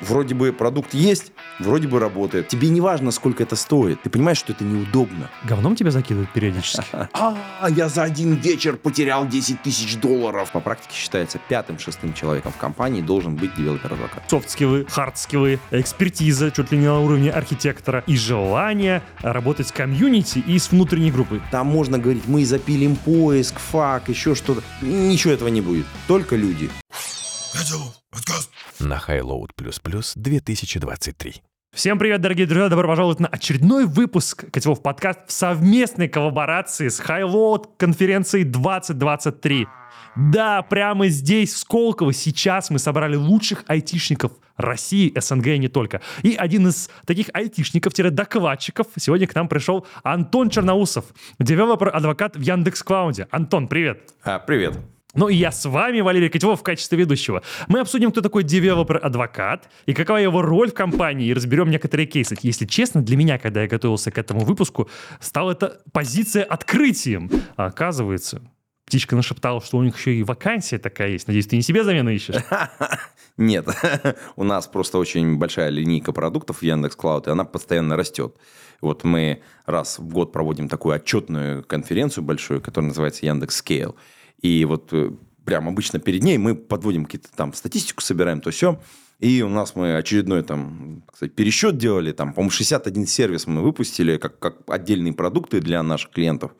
вроде бы продукт есть, вроде бы работает. Тебе не важно, сколько это стоит. Ты понимаешь, что это неудобно. Говном тебя закидывают периодически? А, я за один вечер потерял 10 тысяч долларов. По практике считается пятым-шестым человеком в компании должен быть developer advocate. Софт-скиллы, хард-скиллы, экспертиза, чуть ли не на уровне архитектора и желание работать с комьюнити и с внутренней группой. Там можно говорить, мы запилим поиск, FAQ, еще что-то. Ничего этого не будет. Только люди. На Highload++ 2023. Всем привет, дорогие друзья! Добро пожаловать на очередной выпуск Котелов подкаст в совместной коллаборации с Highload конференцией 2023. Да, прямо здесь, в Сколково, сейчас мы собрали лучших айтишников России, СНГ и не только. И один из таких айтишников-докладчиков сегодня к нам пришел Антон Черноусов, developer advocate в Yandex Cloud е. Антон, привет! А, привет. Ну и я с вами, Валерий Котелов, в качестве ведущего. Мы обсудим, кто такой developer advocate и какова его роль в компании, и разберем некоторые кейсы. Если честно, для меня, когда я готовился к этому выпуску, стала эта позиция открытием. А оказывается, птичка нашептала, что у них еще и вакансия такая есть. Надеюсь, ты не себе замену ищешь? Нет, у нас просто очень большая линейка продуктов в Яндекс и она постоянно растет. Вот мы раз в год проводим такую отчетную конференцию большую, которая называется Яндекс. И вот э, прям обычно перед ней мы подводим какие-то там статистику, собираем то все. И у нас мы очередной там, кстати, пересчет делали, там, по-моему, 61 сервис мы выпустили как, как отдельные продукты для наших клиентов.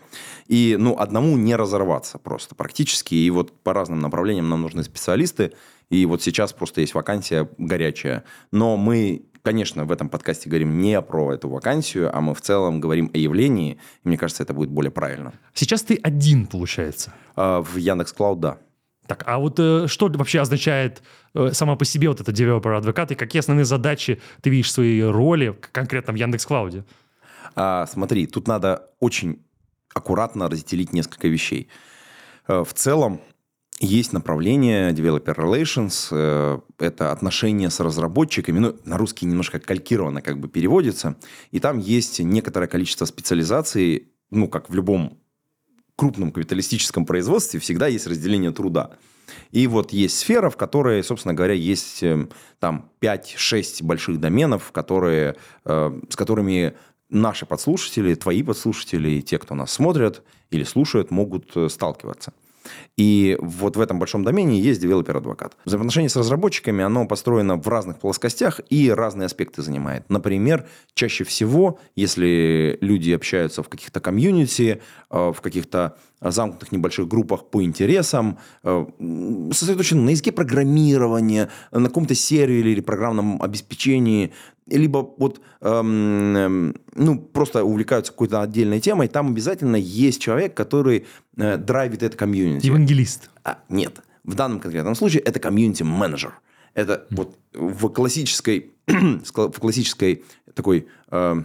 И, ну, одному не разорваться просто практически. И вот по разным направлениям нам нужны специалисты. И вот сейчас просто есть вакансия горячая. Но мы, конечно, в этом подкасте говорим не про эту вакансию, а мы в целом говорим о явлении. И мне кажется, это будет более правильно. Сейчас ты один, получается. А В Yandex Cloud, да. Так, а вот э, что вообще означает э, сама по себе вот это developer advocate, и какие основные задачи ты видишь в своей роли конкретно в Yandex Cloud е? А, смотри, тут надо очень аккуратно разделить несколько вещей. Э, В целом есть направление Developer Relations, э, это отношения с разработчиками, ну, на русский немножко калькированно как бы переводится, и там есть некоторое количество специализаций, ну, как в любом крупном капиталистическом производстве всегда есть разделение труда. И вот есть сфера, в которой, собственно говоря, есть э, там 5-6 больших доменов, которые, э, с которыми наши подслушатели, твои подслушатели и те, кто нас смотрят или слушают, могут э, сталкиваться. И вот в этом большом домене есть developer advocate. Взаимоотношение с разработчиками, оно построено в разных плоскостях и разные аспекты занимает. Например, чаще всего, если люди общаются в каких-то комьюнити, э, в каких-то замкнутых небольших группах по интересам, э, сосредоточены на языке программирования, на каком-то сервере или программном обеспечении, либо вот эм, эм, ну, просто увлекаются какой-то отдельной темой, там обязательно есть человек, который э, драйвит это комьюнити. Евангелист. А, нет. В данном конкретном случае это комьюнити-менеджер. Это вот в классической, в классической такой э,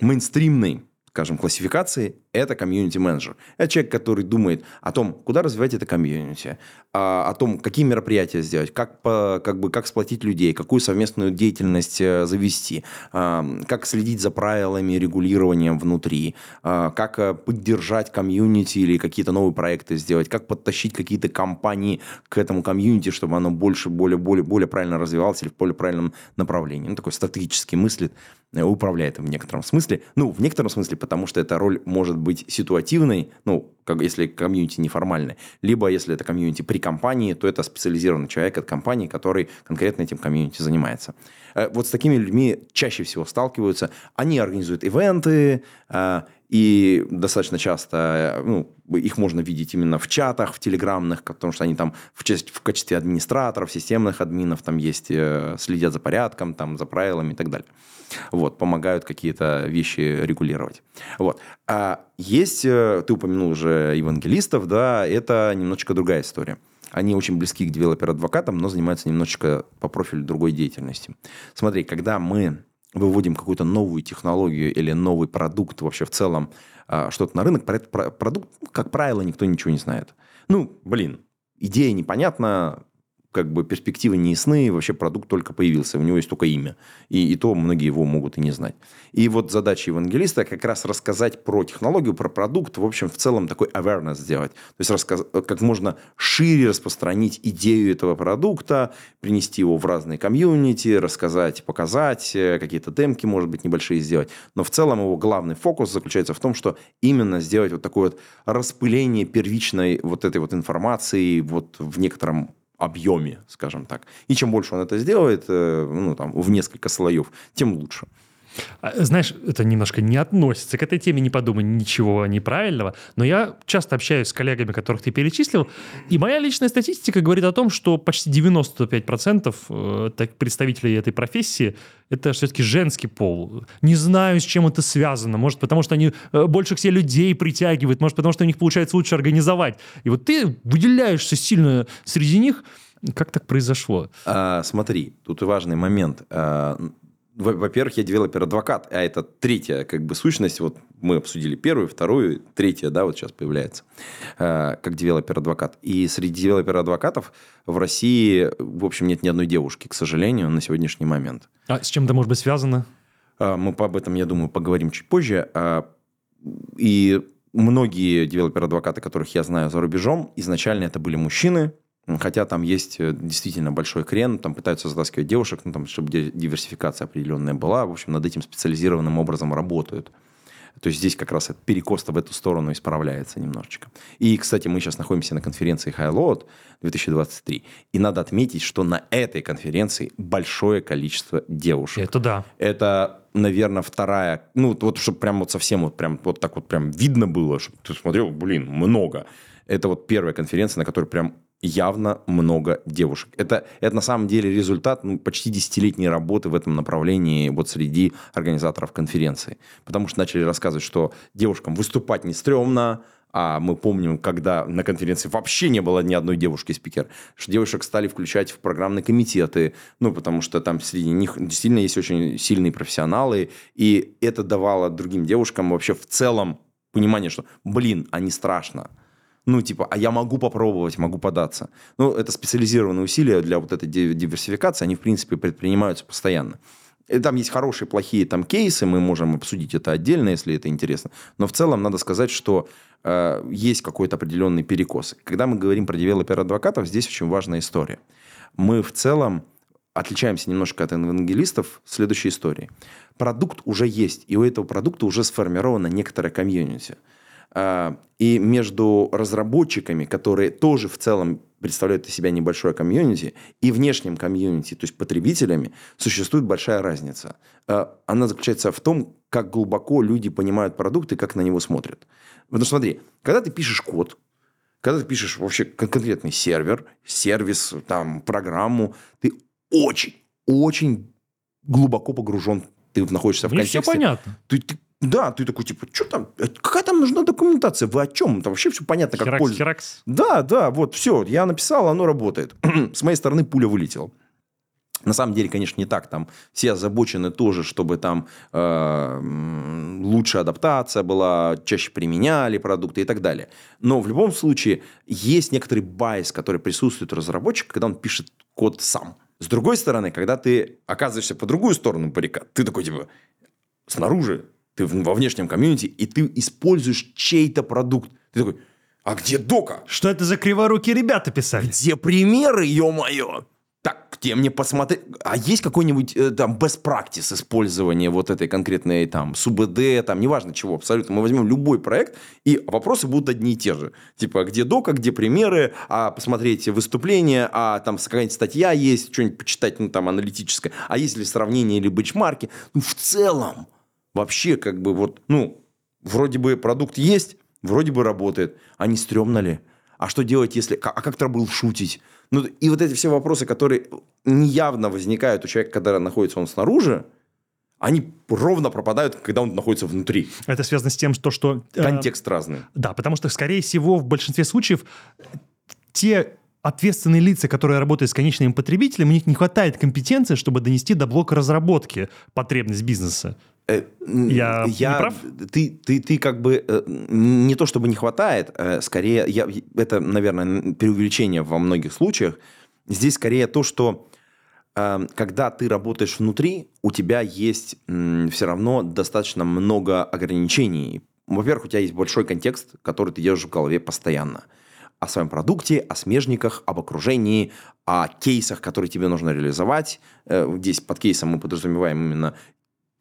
мейнстримной, скажем, классификации это комьюнити-менеджер. Это человек, который думает о том, куда развивать это комьюнити, а, о том, какие мероприятия сделать, как, как, бы, как сплотить людей, какую совместную деятельность э, завести, а, как следить за правилами регулированием внутри, а, как э, поддержать комьюнити или какие-то новые проекты сделать, как подтащить какие-то компании к этому комьюнити, чтобы оно больше, более, более, более правильно развивалось или в более правильном направлении. Ну, такой стратегически мыслит, э, управляет им в некотором смысле. Ну, в некотором смысле, потому что эта роль может быть ситуативной, ну, как, если комьюнити неформальное, либо если это комьюнити при компании, то это специализированный человек от компании, который конкретно этим комьюнити занимается. Э, Вот с такими людьми чаще всего сталкиваются. Они организуют ивенты, э, и достаточно часто ну, их можно видеть именно в чатах, в телеграмных, потому что они там в, в качестве администраторов, системных админов там есть, э, следят за порядком, там, за правилами и так далее. Вот, помогают какие-то вещи регулировать. Вот. А есть, э, ты упомянул уже евангелистов, да, это немножечко другая история. Они очень близки к девелопер-адвокатам, но занимаются немножечко по профилю другой деятельности. Смотри, когда мы выводим какую-то новую технологию или новый продукт вообще в целом, а, что-то на рынок, про этот про- продукт, как правило, никто ничего не знает. Ну, блин, идея непонятна, как бы перспективы не ясны, вообще продукт только появился, у него есть только имя. И, и то многие его могут и не знать. И вот задача евангелиста как раз рассказать про технологию, про продукт, в общем, в целом такой awareness сделать. То есть рассказ, как можно шире распространить идею этого продукта, принести его в разные комьюнити, рассказать, показать, э, какие-то демки, может быть, небольшие сделать. Но в целом его главный фокус заключается в том, что именно сделать вот такое вот распыление первичной вот этой вот информации вот в некотором объеме, скажем так. И чем больше он это сделает, э, ну, там, в несколько слоев, тем лучше. А, знаешь, это немножко не относится к этой теме, не подумай ничего неправильного, но я часто общаюсь с коллегами, которых ты перечислил, и моя личная статистика говорит о том, что почти 95% э, представителей этой профессии это все-таки женский пол. Не знаю, с чем это связано. Может, потому что они э, больше к себе людей притягивают, может, потому что у них получается лучше организовать. И вот ты выделяешься сильно среди них. Как так произошло? А, смотри, тут важный момент. А, во-первых, я developer advocate, а это третья как бы сущность. Вот мы обсудили первую, вторую, третья, да, вот сейчас появляется, э, как developer advocate. И среди developer advocate ов в России, в общем, нет ни одной девушки, к сожалению, на сегодняшний момент. А с чем это может быть связано? Э, мы об этом, я думаю, поговорим чуть позже. Э, и многие девелопер-адвокаты, которых я знаю за рубежом, изначально это были мужчины, Хотя там есть э, действительно большой крен, там пытаются затаскивать девушек, ну, там, чтобы диверсификация определенная была. В общем, над этим специализированным образом работают. То есть здесь как раз перекос в эту сторону исправляется немножечко. И, кстати, мы сейчас находимся на конференции High Load 2023. И надо отметить, что на этой конференции большое количество девушек. Это да. Это, наверное, вторая, ну, вот чтобы прям вот совсем вот прям вот так вот прям видно было, чтобы ты смотрел, блин, много. Это вот первая конференция, на которой прям явно много девушек. Это, это на самом деле результат ну, почти десятилетней работы в этом направлении вот среди организаторов конференции. Потому что начали рассказывать, что девушкам выступать не стрёмно, а мы помним, когда на конференции вообще не было ни одной девушки-спикер, что девушек стали включать в программные комитеты, ну, потому что там среди них действительно есть очень сильные профессионалы, и это давало другим девушкам вообще в целом понимание, что, блин, а не страшно ну, типа, а я могу попробовать, могу податься. Ну, это специализированные усилия для вот этой диверсификации, они, в принципе, предпринимаются постоянно. И там есть хорошие, плохие там кейсы, мы можем обсудить это отдельно, если это интересно. Но в целом надо сказать, что э, есть какой-то определенный перекос. Когда мы говорим про developer advocate ов, здесь очень важная история. Мы в целом отличаемся немножко от евангелистов следующей истории. Продукт уже есть, и у этого продукта уже сформирована некоторая комьюнити – и между разработчиками, которые тоже в целом представляют из себя небольшое комьюнити, и внешним комьюнити, то есть потребителями, существует большая разница. А, она заключается в том, как глубоко люди понимают продукт и как на него смотрят. Потому что смотри, когда ты пишешь код, когда ты пишешь вообще конкретный сервер, сервис, там, программу, ты очень, очень глубоко погружен, ты находишься в Мне контексте. все понятно. Ты, ты да, ты такой, типа, что там, э, какая там нужна документация, вы о чем? Там вообще все понятно, как Херакс, пользоваться. херакс. Да, да, вот, все, я написал, оно работает. С моей стороны пуля вылетела. На самом деле, конечно, не так. Там все озабочены тоже, чтобы там э, лучше адаптация была, чаще применяли продукты и так далее. Но в любом случае есть некоторый bias, который присутствует у разработчика, когда он пишет код сам. С другой стороны, когда ты оказываешься по другую сторону баррикад, ты такой типа снаружи ты во внешнем комьюнити, и ты используешь чей-то продукт. Ты такой, а где дока? Что это за криворукие ребята писали? Где примеры, ё-моё? Так, где мне посмотреть? А есть какой-нибудь э, там best practice использования вот этой конкретной там СУБД, там неважно чего, абсолютно. Мы возьмем любой проект, и вопросы будут одни и те же. Типа, где дока, где примеры, а посмотреть выступления, а там какая-нибудь статья есть, что-нибудь почитать, ну там аналитическое, а есть ли сравнение или бенчмарки. Ну, в целом, вообще как бы вот, ну, вроде бы продукт есть, вроде бы работает, а не стрёмно ли? А что делать, если... А как был шутить? Ну, и вот эти все вопросы, которые неявно возникают у человека, когда находится он снаружи, они ровно пропадают, когда он находится внутри. Это связано с тем, что... что э, Контекст разный. Да, потому что, скорее всего, в большинстве случаев те ответственные лица, которые работают с конечными потребителями, у них не хватает компетенции, чтобы донести до блока разработки потребность бизнеса. Э, я, я не прав? Ты, ты, ты как бы э, не то чтобы не хватает, э, скорее, я, это, наверное, преувеличение во многих случаях. Здесь скорее то, что когда ты работаешь внутри, у тебя есть все равно достаточно много ограничений. Во-первых, у тебя есть большой контекст, который ты держишь в голове постоянно. О своем продукте, о смежниках, об окружении, о кейсах, которые тебе нужно реализовать. Здесь под кейсом мы подразумеваем именно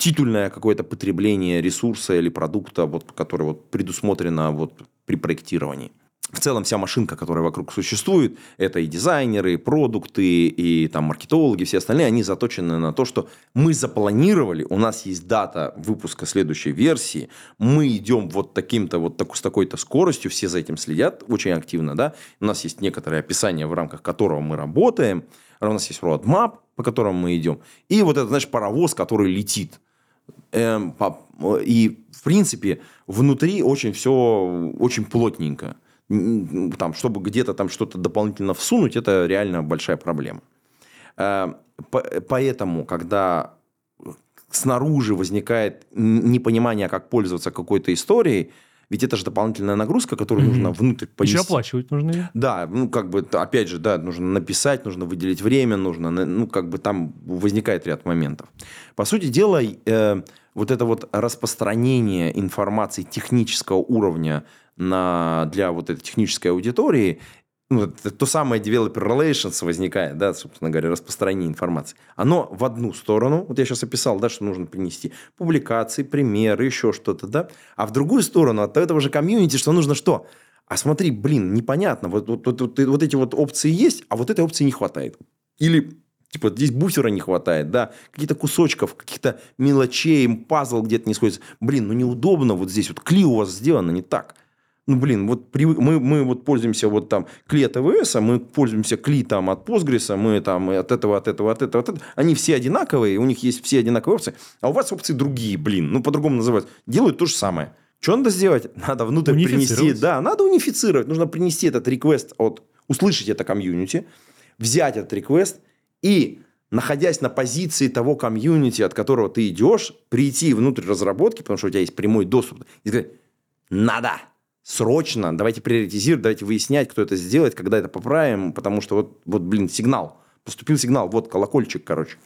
титульное какое-то потребление ресурса или продукта, вот, которое вот предусмотрено вот при проектировании. В целом вся машинка, которая вокруг существует, это и дизайнеры, и продукты, и там маркетологи, все остальные, они заточены на то, что мы запланировали, у нас есть дата выпуска следующей версии, мы идем вот таким-то, вот так, с такой-то скоростью, все за этим следят очень активно, да, у нас есть некоторое описание, в рамках которого мы работаем, у нас есть roadmap, по которому мы идем, и вот это, знаешь, паровоз, который летит. Эм, и, в принципе, внутри очень все очень плотненько. Там, чтобы где-то там что-то дополнительно всунуть, это реально большая проблема. Э, по- Поэтому, когда снаружи возникает непонимание, как пользоваться какой-то историей, ведь это же дополнительная нагрузка, которую Мгм. нужно внутрь понести. Еще оплачивать нужно ее. Да, ну, как бы, опять же, да, нужно написать, нужно выделить время, нужно, ну, как бы там возникает ряд моментов. По сути дела, э, вот это вот распространение информации технического уровня на, для вот этой технической аудитории, ну, то самое developer relations возникает, да, собственно говоря, распространение информации. Оно в одну сторону, вот я сейчас описал, да, что нужно принести публикации, примеры, еще что-то, да, а в другую сторону от этого же комьюнити, что нужно что? А смотри, блин, непонятно, вот, вот, вот, вот, вот эти вот опции есть, а вот этой опции не хватает. Или Типа здесь буфера не хватает, да, каких-то кусочков, каких-то мелочей, пазл где-то не сходится. Блин, ну неудобно вот здесь вот кли у вас сделано не так. Ну, блин, вот привык- мы, мы вот пользуемся вот там кли от AWS, мы пользуемся кли там от Postgres, мы там от этого, от этого, от этого, от этого. Они все одинаковые, у них есть все одинаковые опции, а у вас опции другие, блин, ну, по-другому называют. Делают то же самое. Что надо сделать? Надо внутрь принести, да, надо унифицировать. Нужно принести этот реквест от, услышать это комьюнити, взять этот request и, находясь на позиции того комьюнити, от которого ты идешь, прийти внутрь разработки, потому что у тебя есть прямой доступ, и сказать, надо, срочно, давайте приоритизировать, давайте выяснять, кто это сделает, когда это поправим, потому что вот, вот блин, сигнал, поступил сигнал, вот колокольчик, короче.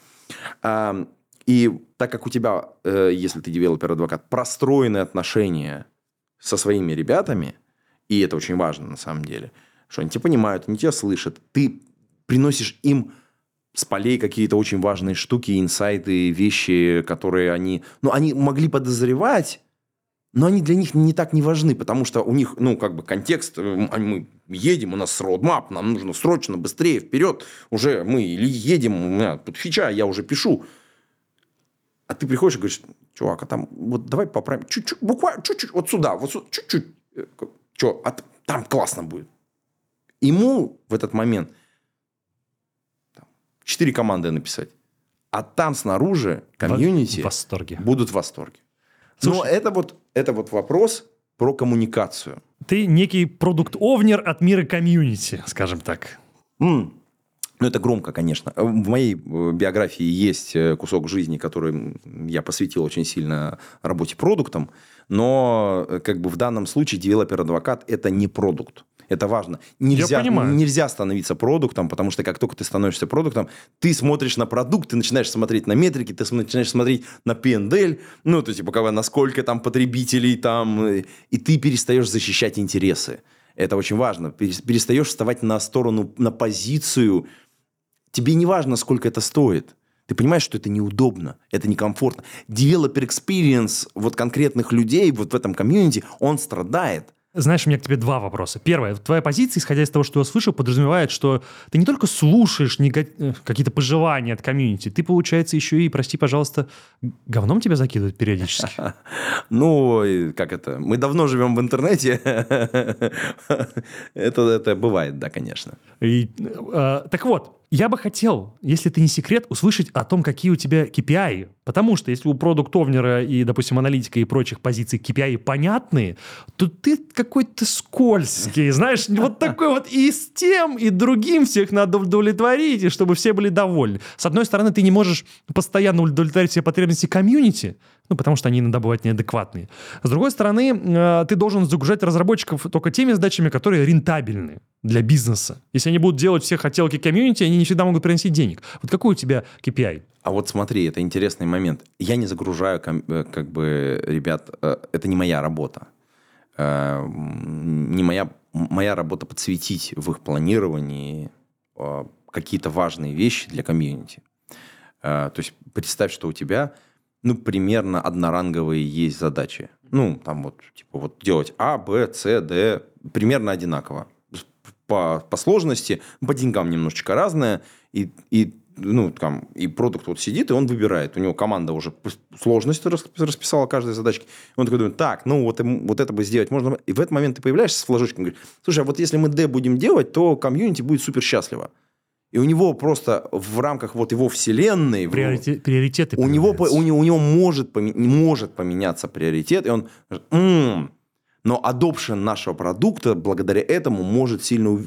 И так как у тебя, э, если ты developer advocate, простроены отношения со своими ребятами, и это очень важно на самом деле, что они тебя понимают, они тебя слышат, ты приносишь им с полей какие-то очень важные штуки, инсайты, вещи, которые они... Ну, они могли подозревать, но они для них не так не важны, потому что у них, ну, как бы контекст, э, а мы едем, у нас roadmap, нам нужно срочно, быстрее, вперед, уже мы или едем, у меня тут фича, я уже пишу. А ты приходишь и говоришь, чувак, а там, вот давай поправим, чуть-чуть, буквально, чуть-чуть, вот сюда, вот сюда, чуть-чуть. Что, а там классно будет. Ему в этот момент четыре команды написать. А там снаружи комьюнити В восторге. будут в восторге. Но Слушай- это вот, это вот вопрос про коммуникацию. Ты некий продукт-овнер от мира комьюнити, скажем так. М. Ну, это громко, конечно. В моей э, биографии есть э, кусок жизни, который я посвятил очень сильно работе продуктом, но э, как бы в данном случае developer advocate – это не продукт. Это важно. Нельзя, понимаю. нельзя становиться продуктом, потому что как только ты становишься продуктом, ты смотришь на продукт, ты начинаешь смотреть на метрики, ты начинаешь смотреть на P&L, ну, то есть, типа, насколько там потребителей там, э, и ты перестаешь защищать интересы. Это очень важно. Перес- Перестаешь вставать на сторону, на позицию. Тебе не важно, сколько это стоит. Ты понимаешь, что это неудобно, это некомфортно. Developer experience вот конкретных людей вот в этом комьюнити, он страдает. Знаешь, у меня к тебе два вопроса. Первое. Твоя позиция, исходя из того, что я слышал, подразумевает, что ты не только слушаешь нега- э, какие-то пожелания от комьюнити, ты, получается, еще и, прости, пожалуйста, говном тебя закидывают периодически. Ну, как это? Мы давно живем в интернете. Это, бывает, да, конечно. И, э, так вот, я бы хотел, если это не секрет, услышать о том, какие у тебя KPI. Потому что если у продуктовнера и, допустим, аналитика и прочих позиций KPI понятные, то ты какой-то скользкий, знаешь, вот такой вот и с тем, и другим всех надо удовлетворить, и чтобы все были довольны. С одной стороны, ты не можешь постоянно удовлетворить все потребности комьюнити, Ну, потому что они иногда бывают неадекватные. С другой стороны, э, ты должен загружать разработчиков только теми задачами, которые рентабельны для бизнеса. Если они будут делать все хотелки комьюнити, они не всегда могут приносить денег. Вот какой у тебя KPI? А вот смотри, это интересный момент. Я не загружаю, э, как бы, ребят, э, это не моя работа. Не моя, моя работа подсветить в их планировании какие-то важные вещи для комьюнити. То есть представь, что у тебя ну, примерно одноранговые есть задачи. Ну, там вот, типа, вот делать А, Б, С, Д, примерно одинаково. По, по сложности, по деньгам немножечко разное, и, и ну, там, и продукт вот сидит, и он выбирает. У него команда уже сложность расписала каждой задачки. Он такой думает, так, ну, вот, вот это бы сделать можно. И в этот момент ты появляешься с флажочком говоришь, слушай, а вот если мы D будем делать, то комьюнити будет супер счастливо. И у него просто в рамках вот его вселенной... Приоритет, приоритеты у него, у, него, у него может, может поменяться приоритет, и он... М-м". Но adoption нашего продукта благодаря этому может сильно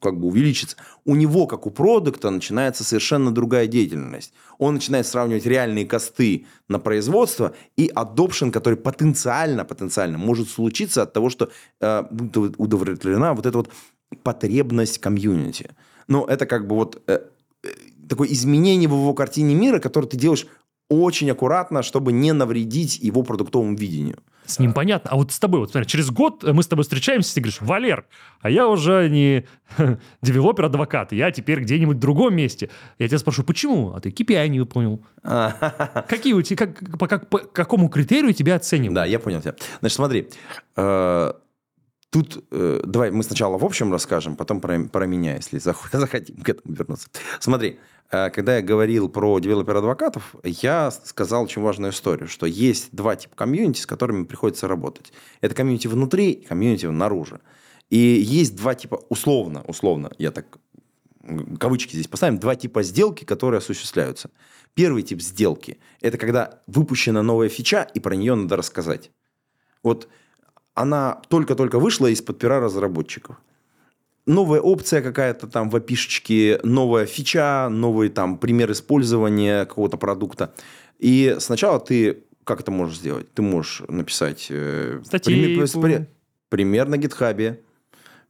как бы увеличиться. У него, как у продукта, начинается совершенно другая деятельность. Он начинает сравнивать реальные косты на производство и adoption, который потенциально, потенциально может случиться от того, что э, будет удовлетворена вот эта вот потребность community. Но это как бы вот э, э, такое изменение в его картине мира, которое ты делаешь очень аккуратно, чтобы не навредить его продуктовому видению. С ним понятно. А вот с тобой, вот смотри, через год мы с тобой встречаемся, и ты говоришь, Валер, а я уже не developer advocate, я теперь где-нибудь в другом месте. Я тебя спрошу, почему? А ты KPI не выполнил. Какие у тебя, как, по, как, по какому критерию тебя оценивают? Да, я понял тебя. Значит, смотри, э, Тут э, давай мы сначала в общем расскажем, потом про, про меня, если захотим к этому вернуться. Смотри, э, когда я говорил про developer advocate-ов, я сказал очень важную историю, что есть два типа community, с которыми приходится работать. Это community внутри и community наружу. И есть два типа, условно, условно, я так кавычки здесь поставим, два типа сделки, которые осуществляются. Первый тип сделки – это когда выпущена новая фича, и про нее надо рассказать. Вот она только-только вышла из-под пера разработчиков. Новая опция какая-то там в опишечке, новая фича, новый там пример использования какого-то продукта. И сначала ты как это можешь сделать? Ты можешь написать э, пример, пример, пример на гитхабе,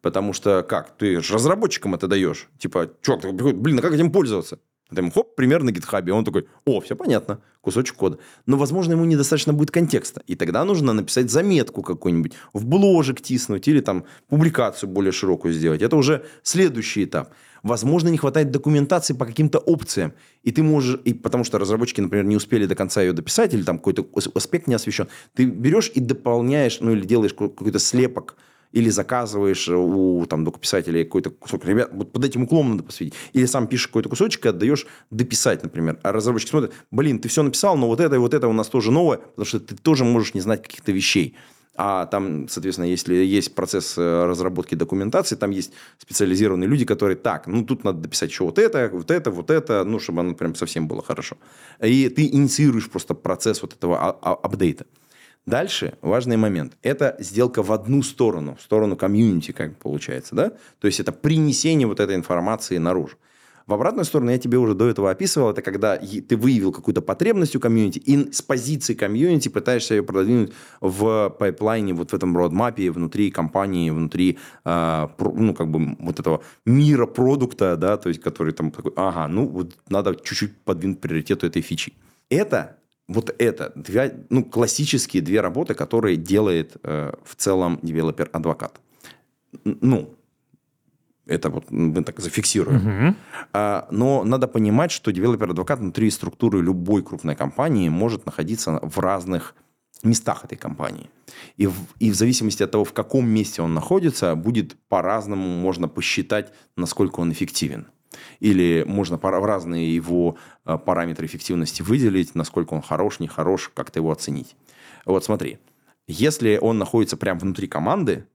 потому что как? Ты же разработчикам это даешь. Типа, чувак, блин, а как этим пользоваться? Там, хоп, пример на гитхабе. Он такой, о, все понятно, кусочек кода. Но, возможно, ему недостаточно будет контекста. И тогда нужно написать заметку какую-нибудь, в бложек тиснуть или там публикацию более широкую сделать. Это уже следующий этап. Возможно, не хватает документации по каким-то опциям. И ты можешь, и потому что разработчики, например, не успели до конца ее дописать, или там какой-то аспект не освещен, ты берешь и дополняешь, ну или делаешь какой-то слепок или заказываешь у там, докуписателей какой-то кусок. Ребят, вот под этим уклом надо посвятить. Или сам пишешь какой-то кусочек и отдаешь дописать, например. А разработчик смотрит, блин, ты все написал, но вот это и вот это у нас тоже новое, потому что ты тоже можешь не знать каких-то вещей. А там, соответственно, если есть процесс э, разработки документации, там есть специализированные люди, которые так, ну тут надо дописать еще вот это, вот это, вот это, ну чтобы оно прям совсем было хорошо. И ты инициируешь просто процесс вот этого а, а, апдейта. Дальше важный момент. Это сделка в одну сторону, в сторону комьюнити, как получается, да? То есть, это принесение вот этой информации наружу. В обратную сторону я тебе уже до этого описывал, это когда ты выявил какую-то потребность у комьюнити и с позиции комьюнити пытаешься ее продвинуть в pipeline-е, вот в этом roadmap-е, внутри компании, внутри, э, ну, как бы вот этого мира продукта, да, то есть, который там такой, ага, ну, вот надо чуть-чуть подвинуть приоритету этой фичи. Это вот это две, ну, классические две работы, которые делает э, в целом developer advocate. Ну, это вот мы так зафиксируем. Угу. А, но надо понимать, что developer advocate внутри структуры любой крупной компании может находиться в разных местах этой компании. И в, и в зависимости от того, в каком месте он находится, будет по-разному можно посчитать, насколько он эффективен. Или можно в разные его э, параметры эффективности выделить, насколько он хорош, нехорош, как-то его оценить. Вот смотри, если он находится прямо внутри команды,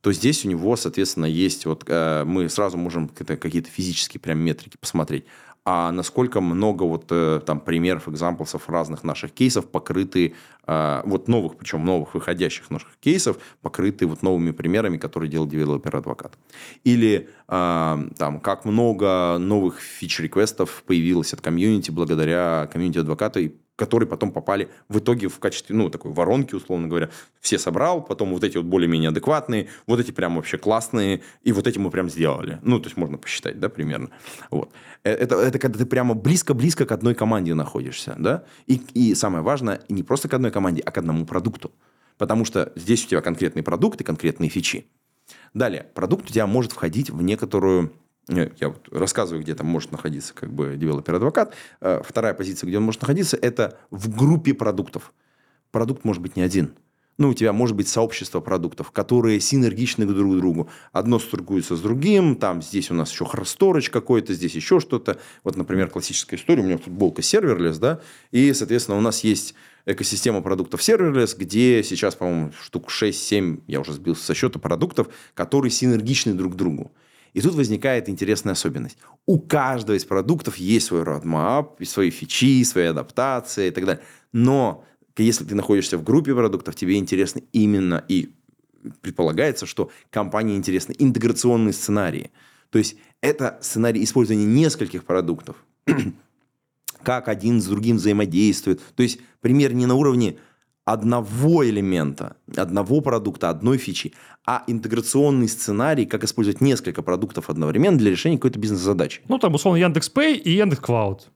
то здесь у него, соответственно, есть вот э, мы сразу можем какие-то физические прям метрики посмотреть а насколько много вот э, там примеров, экзамплсов разных наших кейсов покрыты, э, вот новых, причем новых выходящих наших кейсов, покрыты вот новыми примерами, которые делал developer advocate. Или э, там, как много новых feature request-ов появилось от community благодаря community advocate-а, и которые потом попали в итоге в качестве, ну, такой воронки, условно говоря. Все собрал, потом вот эти вот более-менее адекватные, вот эти прям вообще классные, и вот эти мы прям сделали. Ну, то есть можно посчитать, да, примерно. Вот. Э, это, это когда ты прямо близко-близко к одной команде находишься, да, и, и самое важное, не просто к одной команде, а к одному продукту. Потому что здесь у тебя конкретный продукт и конкретные фичи. Далее, продукт у тебя может входить в некоторую я вот рассказываю, где там может находиться как бы девелопер-адвокат. Э, вторая позиция, где он может находиться, это в группе продуктов. Продукт может быть не один. Ну, у тебя может быть сообщество продуктов, которые синергичны друг к другу. Одно сторгуется с другим, там здесь у нас еще хорсторож какой-то, здесь еще что-то. Вот, например, классическая история, у меня футболка серверлес, да, и, соответственно, у нас есть экосистема продуктов serverless, где сейчас, по-моему, штук 6-7, я уже сбился со счета продуктов, которые синергичны друг к другу. И тут возникает интересная особенность. У каждого из продуктов есть свой roadmap, свои фичи, свои адаптации и так далее. Но если ты находишься в группе продуктов, тебе интересны именно и предполагается, что компании интересны интеграционные сценарии. То есть это сценарий использования нескольких продуктов, как один с другим взаимодействует. То есть пример не на уровне одного элемента, одного продукта, одной фичи, а интеграционный сценарий, как использовать несколько продуктов одновременно для решения какой-то бизнес-задачи. Ну, там, условно, Яндекс Pay и Яндекс Клауд.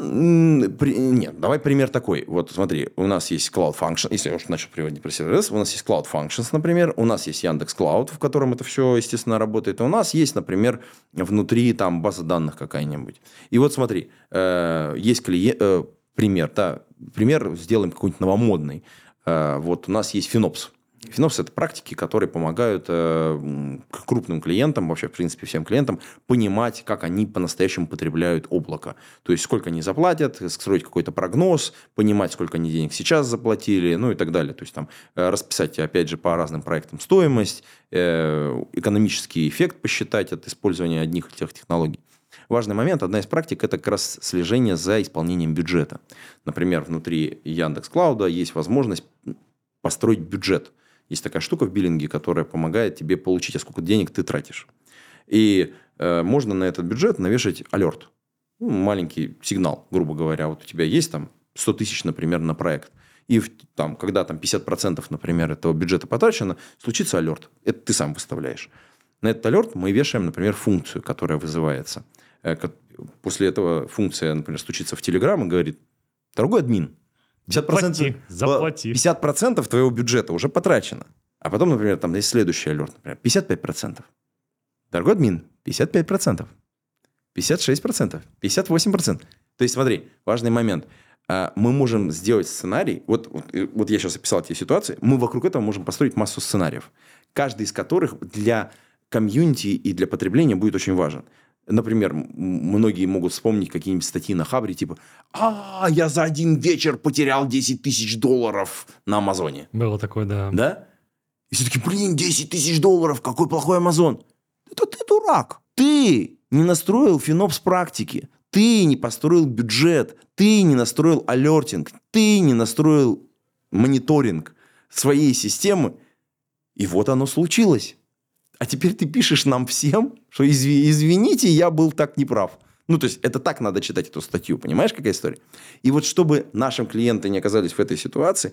Нет, давай пример такой. Вот смотри, у нас есть Cloud Function, если я уже начал приводить про сервис, у нас есть Cloud Functions, например, у нас есть Яндекс Cloud, в котором это все, естественно, работает, и у нас есть, например, внутри там база данных какая-нибудь. И вот смотри, э, есть клиент, э, пример, да, пример сделаем какой-нибудь новомодный. Э, вот у нас есть Финопс. Финопс – это практики, которые помогают э, крупным клиентам, вообще, в принципе, всем клиентам, понимать, как они по-настоящему потребляют облако. То есть, сколько они заплатят, строить какой-то прогноз, понимать, сколько они денег сейчас заплатили, ну и так далее. То есть, там, э, расписать, опять же, по разным проектам стоимость, экономический эффект посчитать от использования одних и тех технологий. Важный момент, одна из практик, это как раз слежение за исполнением бюджета. Например, внутри Яндекс Клауда есть возможность построить бюджет. Есть такая штука в биллинге, которая помогает тебе получить, а сколько денег ты тратишь. И э, можно на этот бюджет навешать алерт. Ну, маленький сигнал, грубо говоря. Вот у тебя есть там 100 тысяч, например, на проект. И там, когда там 50%, например, этого бюджета потрачено, случится алерт. Это ты сам выставляешь. На этот алерт мы вешаем, например, функцию, которая вызывается. Э, после этого функция, например, стучится в Телеграм и говорит, дорогой админ, 50%, заплати, заплати. 50% твоего бюджета уже потрачено. А потом, например, там есть следующий алерт, например, 55%. Дорогой админ, 55%. 56%, 58%. То есть, смотри, важный момент. А, мы можем сделать сценарий, вот, вот, вот я сейчас описал тебе ситуации, мы вокруг этого можем построить массу сценариев, каждый из которых для комьюнити и для потребления будет очень важен. Например, многие могут вспомнить какие-нибудь статьи на Хабре, типа «А, я за один вечер потерял 10 тысяч долларов на Амазоне». Было такое, да. Да? И все таки блин, 10 тысяч долларов, какой плохой Амазон. Это ты дурак. Ты не настроил финопс практики. Ты не построил бюджет. Ты не настроил алертинг. Ты не настроил мониторинг своей системы. И вот оно случилось а теперь ты пишешь нам всем, что изви, извините, я был так неправ. Ну, то есть, это так надо читать эту статью, понимаешь, какая история? И вот чтобы нашим клиенты не оказались в этой ситуации,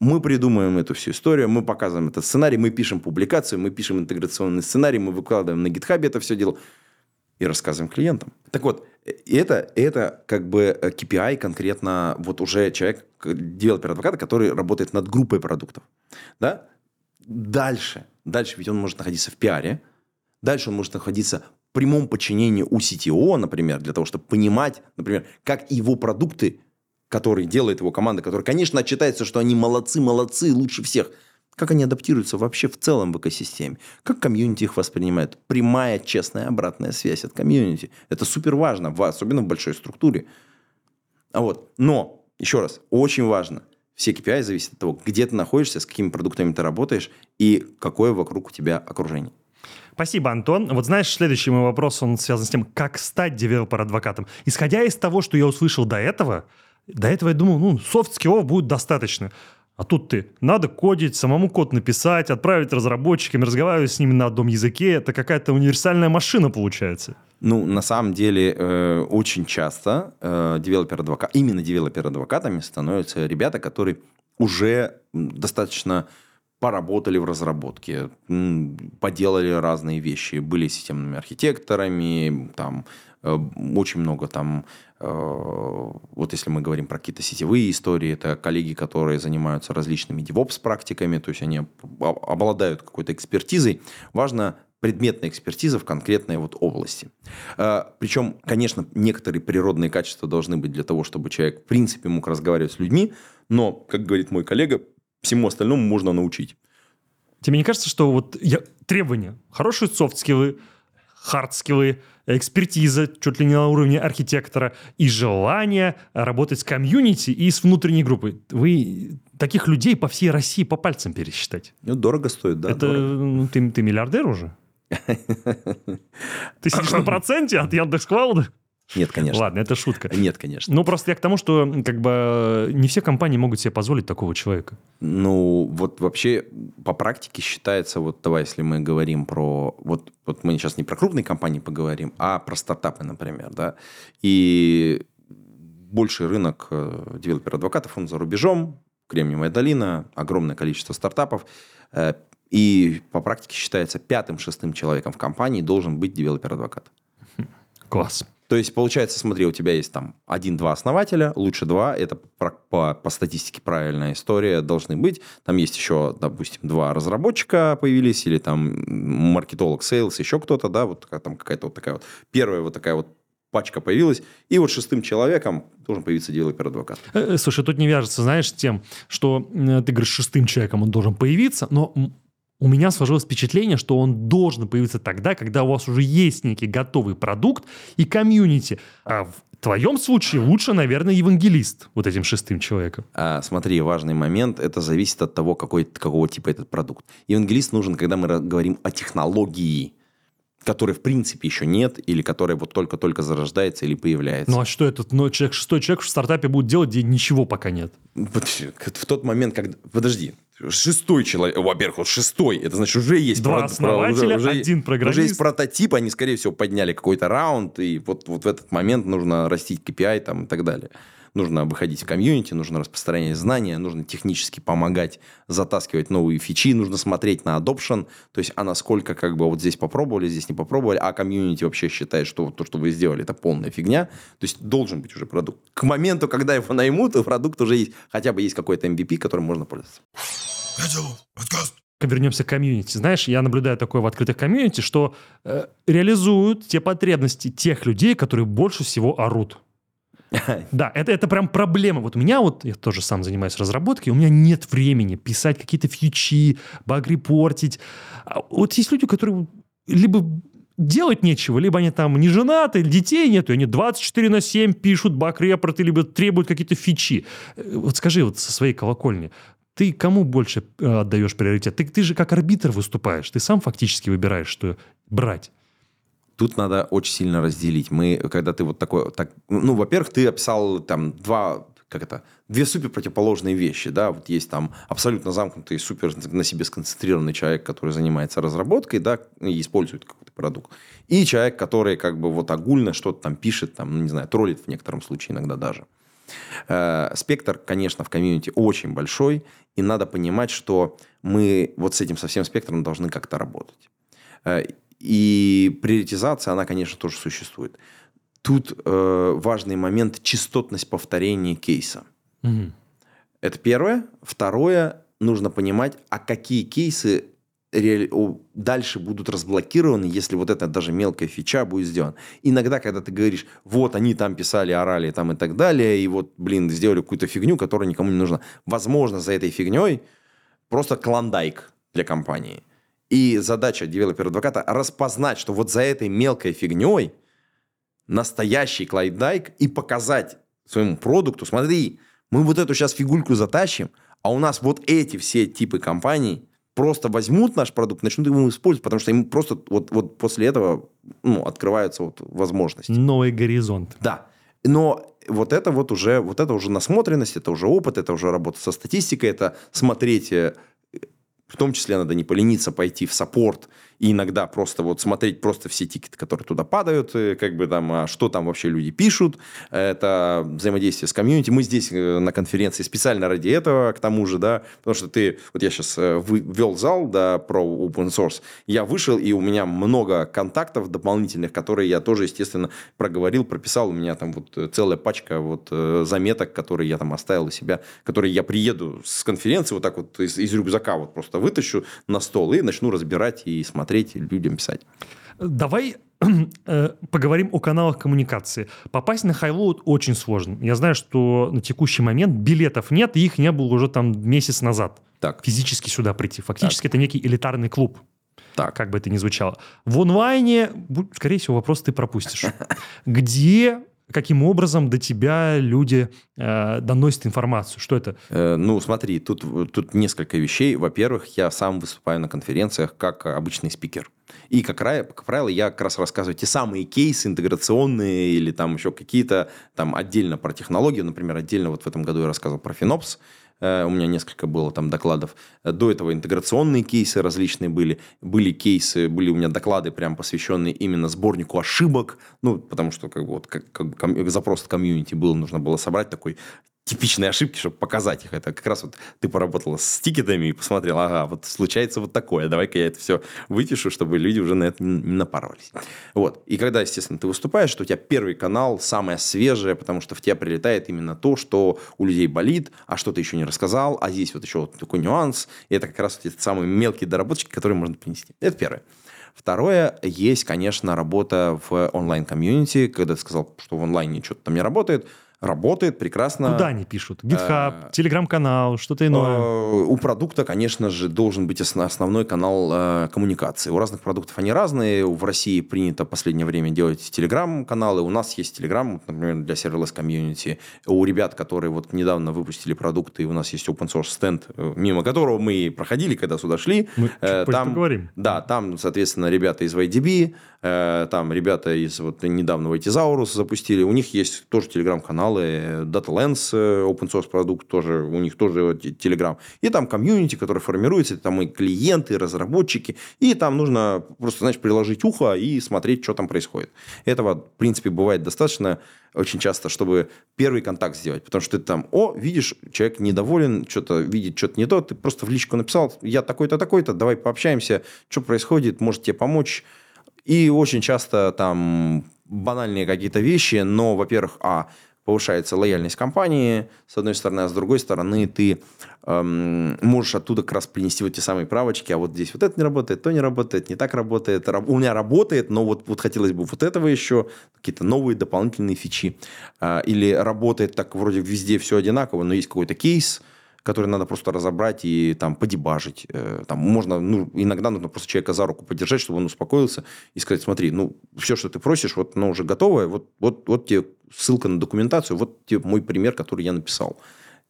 мы придумываем эту всю историю, мы показываем этот сценарий, мы пишем публикацию, мы пишем интеграционный сценарий, мы выкладываем на GitHub это все дело и рассказываем клиентам. Так вот, это, это как бы KPI конкретно вот уже человек, developer advocate-а, который работает над группой продуктов. Да? Дальше Дальше ведь он может находиться в пиаре. Дальше он может находиться в прямом подчинении у CTO, например, для того, чтобы понимать, например, как его продукты, которые делает его команда, которая, конечно, отчитается, что они молодцы, молодцы, лучше всех, как они адаптируются вообще в целом в экосистеме, как community их воспринимает. Прямая, честная обратная связь от community. Это супер важно, особенно в большой структуре. А вот, но, еще раз, очень важно, все KPI зависят от того, где ты находишься, с какими продуктами ты работаешь и какое вокруг у тебя окружение. Спасибо, Антон. Вот знаешь, следующий мой вопрос, он связан с тем, как стать developer advocate-ом. Исходя из того, что я услышал до этого, до этого я думал, ну, soft skill-ов будет достаточно. А тут ты, надо кодить, самому код написать, отправить разработчикам, разговаривать с ними на одном языке. Это какая-то универсальная машина получается. Ну, на самом деле, э, очень часто э, developer advocate, именно developer advocate-ами становятся ребята, которые уже достаточно поработали в разработке, поделали разные вещи, были системными архитекторами, там э, очень много там, э, вот если мы говорим про какие-то сетевые истории, это коллеги, которые занимаются различными DevOps практиками, то есть они об- обладают какой-то экспертизой. Важно предметная экспертиза в конкретной вот области. Э, Причем, конечно, некоторые природные качества должны быть для того, чтобы человек в принципе мог разговаривать с людьми, но, как говорит мой коллега, всему остальному можно научить. Тебе не кажется, что вот я... требования, хорошие soft skill-ы, hard skill-ы, экспертиза чуть ли не на уровне архитектора и желание работать с community и с внутренней группой. Вы таких людей по всей России по пальцам пересчитать. Ну, дорого стоит, да? Это дорого. ну, ты, ты миллиардер уже? Ты сидишь на проценте от Яндекс.Cloud а? Нет, конечно. Ладно, это шутка. Нет, конечно. Ну, просто я к тому, что как бы не все компании могут себе позволить такого человека. Ну, вот вообще по практике считается, вот давай, если мы говорим про, вот, вот мы сейчас не про крупные компании поговорим, а про стартапы, например, да, и больший рынок э, developer advocate ов, он за рубежом, Кремниевая долина, огромное количество стартапов, э, и по практике считается пятым-шестым человеком в компании должен быть developer advocate. Класс. То есть, получается, смотри, у тебя есть там один-два основателя, лучше два, это про- по, по статистике правильная история, должны быть. Там есть еще, допустим, два разработчика появились, или там маркетолог, sales, еще кто-то, да, вот там какая-то вот такая вот первая вот такая вот пачка появилась, и вот шестым человеком должен появиться developer advocate. Э, Слушай, тут не вяжется, знаешь, тем, что э, ты говоришь, шестым человеком он должен появиться, но у меня сложилось впечатление, что он должен появиться тогда, когда у вас уже есть некий готовый продукт и комьюнити. А в твоем случае лучше, наверное, евангелист вот этим шестым человеком. А, смотри, важный момент, это зависит от того, какой, какого типа этот продукт. Евангелист нужен, когда мы говорим о технологии, которой в принципе еще нет, или которая вот только-только зарождается или появляется. Ну а что этот ну, человек, шестой человек в стартапе будет делать, где ничего пока нет? В тот момент, когда... Подожди. Шестой человек... Во-первых, вот шестой. Это значит, уже есть... Два про- основателя, уже, один программист. Уже есть прототип, они, скорее всего, подняли какой-то раунд, и вот, вот в этот момент нужно растить KPI там, и так далее. Нужно выходить в комьюнити, нужно распространять знания, нужно технически помогать затаскивать новые фичи, нужно смотреть на adoption, то есть, а насколько как бы вот здесь попробовали, здесь не попробовали, а комьюнити вообще считает, что вот то, что вы сделали, это полная фигня. То есть, должен быть уже продукт. К моменту, когда его наймут, у продукта уже есть, хотя бы есть какой-то MVP, которым можно пользоваться. Вернемся к комьюнити. Знаешь, я наблюдаю такое в открытых комьюнити, что э, реализуют те потребности тех людей, которые больше всего орут. Да, это, это прям проблема. Вот у меня вот, я тоже сам занимаюсь разработкой, у меня нет времени писать какие-то фьючи, баг-репортить. А Вот есть люди, которые либо делать нечего, либо они там не женаты, детей нет, и они 24 на 7 пишут баг-репорты, либо требуют какие-то фичи. Э, Вот скажи вот со своей колокольни, ты кому больше э, отдаешь приоритет? Ты, ты же как арбитр выступаешь, ты сам фактически выбираешь, что брать. Тут надо очень сильно разделить. Мы, когда ты вот такой, так, ну, во-первых, ты описал там два, как это, две супер противоположные вещи, да, вот есть там абсолютно замкнутый, супер на себе сконцентрированный человек, который занимается разработкой, да, и использует какой-то продукт, и человек, который как бы вот огульно что-то там пишет, там, ну, не знаю, троллит в некотором случае иногда даже. Э, Спектр, конечно, в комьюнити очень большой, и надо понимать, что мы вот с этим со всем спектром должны как-то работать. И приоритизация, она, конечно, тоже существует. Тут э, важный момент – частотность повторения кейса. Мгм. Это первое. Второе, нужно понимать, а какие кейсы реали- дальше будут разблокированы, если вот эта даже мелкая фича будет сделана. Иногда, когда ты говоришь, вот они там писали, орали там и так далее, и вот, блин, сделали какую-то фигню, которая никому не нужна. Возможно, за этой фигней просто клондайк для компании. И задача девелопера-адвоката распознать, что вот за этой мелкой фигней настоящий клайдайк и показать своему продукту, смотри, мы вот эту сейчас фигульку затащим, а у нас вот эти все типы компаний просто возьмут наш продукт, начнут его использовать, потому что им просто вот, вот после этого ну, открываются вот возможности. Новый горизонт. Да. Но вот это вот уже, вот это уже насмотренность, это уже опыт, это уже работа со статистикой, это смотреть э, в том числе надо не полениться пойти в саппорт и иногда просто вот смотреть просто все тикеты, которые туда падают, э, как бы там, а что там вообще люди пишут. Это взаимодействие с комьюнити. Мы здесь э, на конференции специально ради этого, к тому же, да, потому что ты, вот я сейчас э, ввел зал, да, про open source, я вышел, и у меня много контактов дополнительных, которые я тоже, естественно, проговорил, прописал. У меня там вот целая пачка вот заметок, которые я там оставил у себя, которые я приеду с конференции вот так вот из, из рюкзака вот просто вытащу на стол и начну разбирать и смотреть смотреть, людям писать. Давай э, поговорим о каналах коммуникации. Попасть на Highload очень сложно. Я знаю, что на текущий момент билетов нет, и их не было уже там месяц назад. Так. Физически сюда прийти. Фактически так. это некий элитарный клуб. Так. Как бы это ни звучало. В онлайне, скорее всего, вопрос ты пропустишь. Где каким образом до тебя люди э, доносят информацию? Что это? Э, ну, смотри, тут, тут несколько вещей. Во-первых, я сам выступаю на конференциях как обычный спикер. И, как, как правило, я как раз рассказываю те самые кейсы интеграционные или там еще какие-то там отдельно про технологию. Например, отдельно вот в этом году я рассказывал про Финопс. Э, у меня несколько было там докладов. До этого интеграционные кейсы различные были. Были кейсы, были у меня доклады прям посвященные именно сборнику ошибок. Ну, потому что как бы вот как, как, запрос от комьюнити был, нужно было собрать такой типичные ошибки, чтобы показать их. Это как раз вот ты поработала с тикетами и посмотрел, ага, вот случается вот такое, давай-ка я это все вытешу, чтобы люди уже на это не напарывались. Вот. И когда, естественно, ты выступаешь, что у тебя первый канал самое свежее, потому что в тебя прилетает именно то, что у людей болит, а что ты еще не рассказал, а здесь вот еще вот такой нюанс. И это как раз вот эти самые мелкие доработочки, которые можно принести. Это первое. Второе, есть, конечно, работа в онлайн-комьюнити, когда ты сказал, что в онлайне что-то там не работает – работает прекрасно. Куда они пишут? GitHub, э, телеграм-канал, что-то иное? Э, у продукта, конечно же, должен быть основной канал э, коммуникации. У разных продуктов они разные. В России принято в последнее время делать телеграм-каналы. У нас есть телеграм, например, для serverless комьюнити. У ребят, которые вот недавно выпустили продукты, у нас есть open source стенд, мимо которого мы проходили, когда сюда шли. Мы там, поговорим. Да, там, соответственно, ребята из YDB, там ребята из вот недавно Tizauros запустили. У них есть тоже телеграм-канал каналы, DataLens, э, open source продукт, тоже, у них тоже Telegram. И там комьюнити, который формируется, там и клиенты, и разработчики. И там нужно просто, знаешь, приложить ухо и смотреть, что там происходит. Этого, в принципе, бывает достаточно очень часто, чтобы первый контакт сделать. Потому что ты там, о, видишь, человек недоволен, что-то видит, что-то не то, ты просто в личку написал, я такой-то, такой-то, давай пообщаемся, что происходит, может тебе помочь. И очень часто там банальные какие-то вещи, но, во-первых, а, повышается лояльность компании, с одной стороны, а с другой стороны ты эм, можешь оттуда как раз принести вот те самые правочки, а вот здесь вот это не работает, то не работает, не так работает, у меня работает, но вот, вот хотелось бы вот этого еще, какие-то новые дополнительные фичи. Э, или работает так вроде везде все одинаково, но есть какой-то кейс, который надо просто разобрать и там подебажить. Э, там можно, ну, иногда нужно просто человека за руку подержать, чтобы он успокоился и сказать, смотри, ну, все, что ты просишь, вот оно уже готовое, вот, вот, вот тебе ссылка на документацию, вот тебе мой пример, который я написал.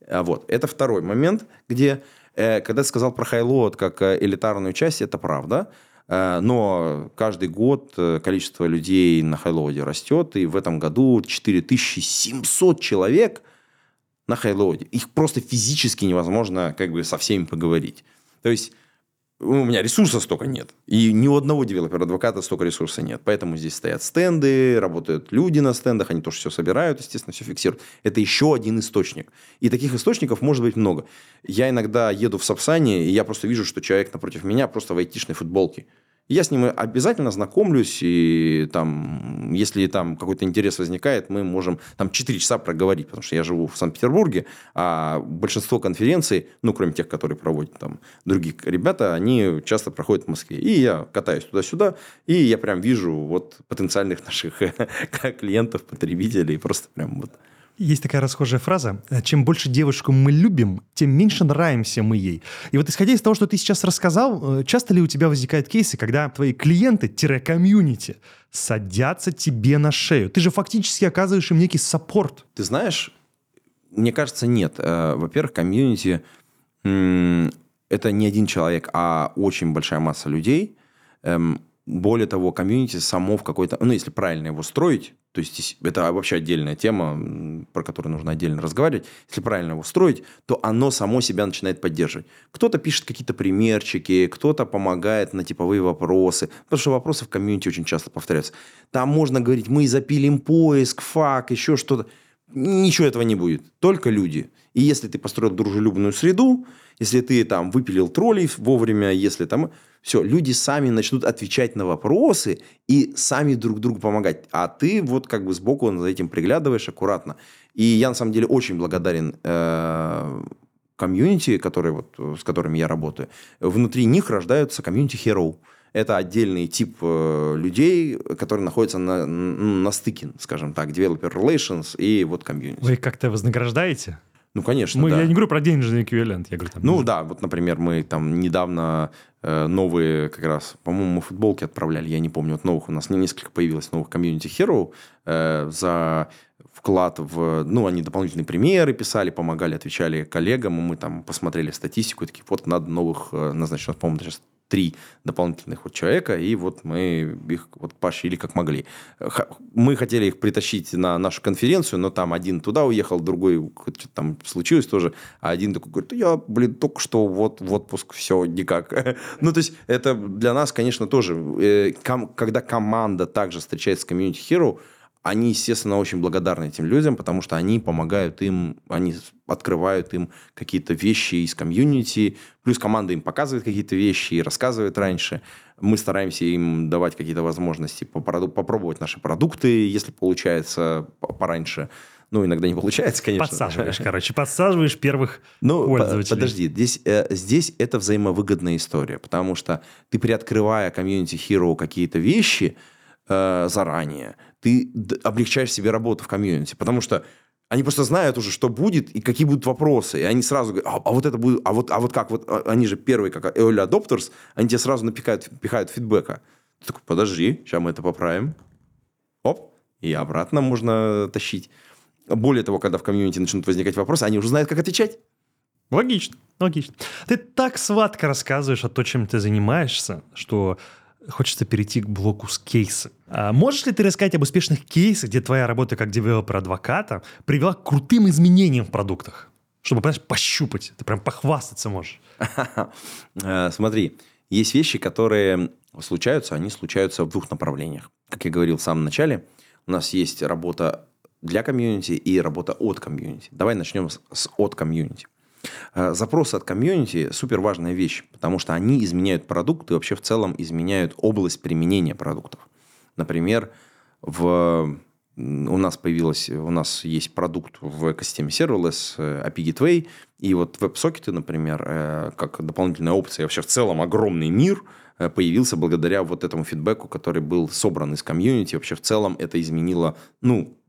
А вот, это второй момент, где, э, когда ты сказал про Highload как э, элитарную часть, это правда, но каждый год количество людей на Highload растет, и в этом году 4700 человек – на хайлоуде. Их просто физически невозможно как бы со всеми поговорить. То есть у меня ресурса столько нет. И ни у одного девелопера-адвоката столько ресурса нет. Поэтому здесь стоят стенды, работают люди на стендах, они тоже все собирают, естественно, все фиксируют. Это еще один источник. И таких источников может быть много. Я иногда еду в Сапсане, и я просто вижу, что человек напротив меня просто в айтишной футболке. Я с ним обязательно знакомлюсь, и там, если там какой-то интерес возникает, мы можем там 4 часа проговорить, потому что я живу в Санкт-Петербурге, а большинство конференций, ну, кроме тех, которые проводят там другие ребята, они часто проходят в Москве. И я катаюсь туда-сюда, и я прям вижу вот потенциальных наших клиентов, потребителей, просто прям вот есть такая расхожая фраза. Чем больше девушку мы любим, тем меньше нравимся мы ей. И вот исходя из того, что ты сейчас рассказал, э, часто ли у тебя возникают кейсы, когда твои клиенты-комьюнити садятся тебе на шею? Ты же фактически оказываешь им некий саппорт. Ты знаешь, мне кажется, нет. Э, во-первых, комьюнити это не один человек, а очень большая масса людей. Эм, более того, комьюнити само в какой-то... Ну, если правильно его строить, то есть это вообще отдельная тема, про которую нужно отдельно разговаривать. Если правильно его строить, то оно само себя начинает поддерживать. Кто-то пишет какие-то примерчики, кто-то помогает на типовые вопросы. Потому что вопросы в комьюнити очень часто повторяются. Там можно говорить, мы запилим поиск, FAQ, еще что-то. Ничего этого не будет. Только люди. И если ты построил дружелюбную среду, если ты там выпилил троллей вовремя, если там все, люди сами начнут отвечать на вопросы и сами друг другу помогать. А ты вот как бы сбоку за этим приглядываешь аккуратно. И я на самом деле очень благодарен э, комьюнити, которые, вот, с которыми я работаю. Внутри них рождаются комьюнити hero. Это отдельный тип э, людей, которые находятся на, на стыке, скажем так, developer relations и вот комьюнити. Вы как-то вознаграждаете? Ну, конечно, мы, да. Я не говорю про денежный эквивалент. Я говорю, там, ну, да, вот, например, мы там недавно э, новые как раз, по-моему, мы футболки отправляли, я не помню, вот новых у нас несколько появилось новых комьюнити hero э, за вклад в... Ну, они дополнительные примеры писали, помогали, отвечали коллегам, мы там посмотрели статистику, и такие, вот надо новых э, назначить, по-моему, сейчас три дополнительных вот человека, и вот мы их вот поощрили как могли. Мы хотели их притащить на нашу конференцию, но там один туда уехал, другой что-то там случилось тоже, а один такой говорит, я, блин, только что вот в отпуск, все, никак. ну, то есть, это для нас, конечно, тоже, э, когда команда также встречается с комьюнити Hero, они, естественно, очень благодарны этим людям, потому что они помогают им, они открывают им какие-то вещи из комьюнити, плюс команда им показывает какие-то вещи и рассказывает раньше. Мы стараемся им давать какие-то возможности попробовать наши продукты, если получается пораньше. Ну, иногда не получается, конечно. Подсаживаешь, короче, подсаживаешь первых ну, пользователей. Подожди, здесь, э, здесь это взаимовыгодная история, потому что ты, приоткрывая комьюнити Hero какие-то вещи э, заранее, ты облегчаешь себе работу в комьюнити, потому что они просто знают уже, что будет и какие будут вопросы. И они сразу говорят, а, а вот это будет, а вот, а вот как, вот а, они же первые, как early adopters, они тебе сразу напихают, пихают фидбэка. Ты такой, подожди, сейчас мы это поправим. Оп, и обратно можно тащить. Более того, когда в комьюнити начнут возникать вопросы, они уже знают, как отвечать. Логично, логично. Ты так сладко рассказываешь о том, чем ты занимаешься, что хочется перейти к блоку с кейсами. А можешь ли ты рассказать об успешных кейсах, где твоя работа как developer advocate а привела к крутым изменениям в продуктах? Чтобы, понимаешь, пощупать, ты прям похвастаться можешь. Э, смотри, есть вещи, которые случаются, они случаются в двух направлениях. Как я говорил в самом начале, у нас есть работа для комьюнити и работа от комьюнити. Давай начнем с, с от комьюнити. Э, запросы от комьюнити – супер важная вещь, потому что они изменяют продукт и вообще в целом изменяют область применения продуктов. Например, в у нас появилась, у нас есть продукт в экосистеме Serverless, э, API Gateway, и вот веб-сокеты, например, э, как дополнительная опция, вообще в целом огромный мир появился благодаря вот этому фидбэку, который был собран из комьюнити. Вообще в целом это изменило, ну,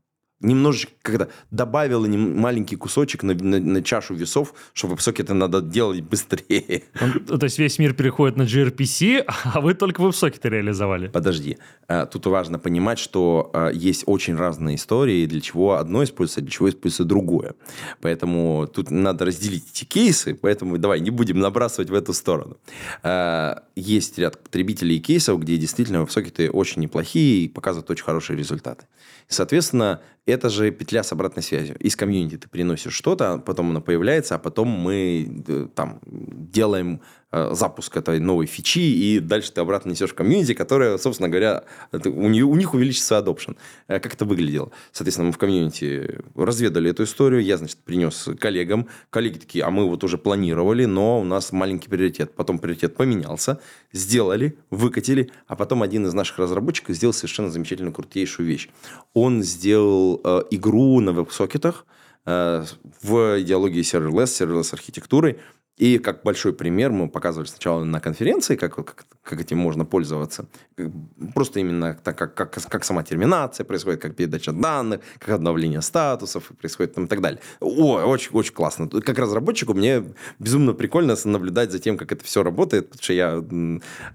немножечко когда добавила маленький кусочек на, на, на чашу весов, что веб-сокеты надо делать быстрее. То есть весь мир переходит на gRPC, а вы только веб-сокеты реализовали. Подожди. А, тут важно понимать, что а, есть очень разные истории, для чего одно используется, для чего используется другое. Поэтому тут надо разделить эти кейсы, поэтому давай не будем набрасывать в эту сторону. А, есть ряд потребителей и кейсов, где действительно веб-сокеты очень неплохие и показывают очень хорошие результаты. Соответственно, это же петля с обратной связью. Из комьюнити ты приносишь что-то, потом оно появляется, а потом мы э, там делаем запуск этой новой фичи, и дальше ты обратно несешь комьюнити, которая, собственно говоря, у, нее, у них увеличится adoption. Э, как это выглядело? Соответственно, мы в комьюнити разведали эту историю, я, значит, принес коллегам. Коллеги такие, а мы вот уже планировали, но у нас маленький приоритет. Потом приоритет поменялся, сделали, выкатили, а потом один из наших разработчиков сделал совершенно замечательную, крутейшую вещь. Он сделал э, игру на веб-сокетах э, в идеологии serverless, serverless архитектуры. И как большой пример мы показывали сначала на конференции, как, как, как этим можно пользоваться. Просто именно так, как, как, как сама терминация происходит, как передача данных, как обновление статусов происходит там, и так далее. О, очень, очень классно. Как разработчику мне безумно прикольно наблюдать за тем, как это все работает, потому что я...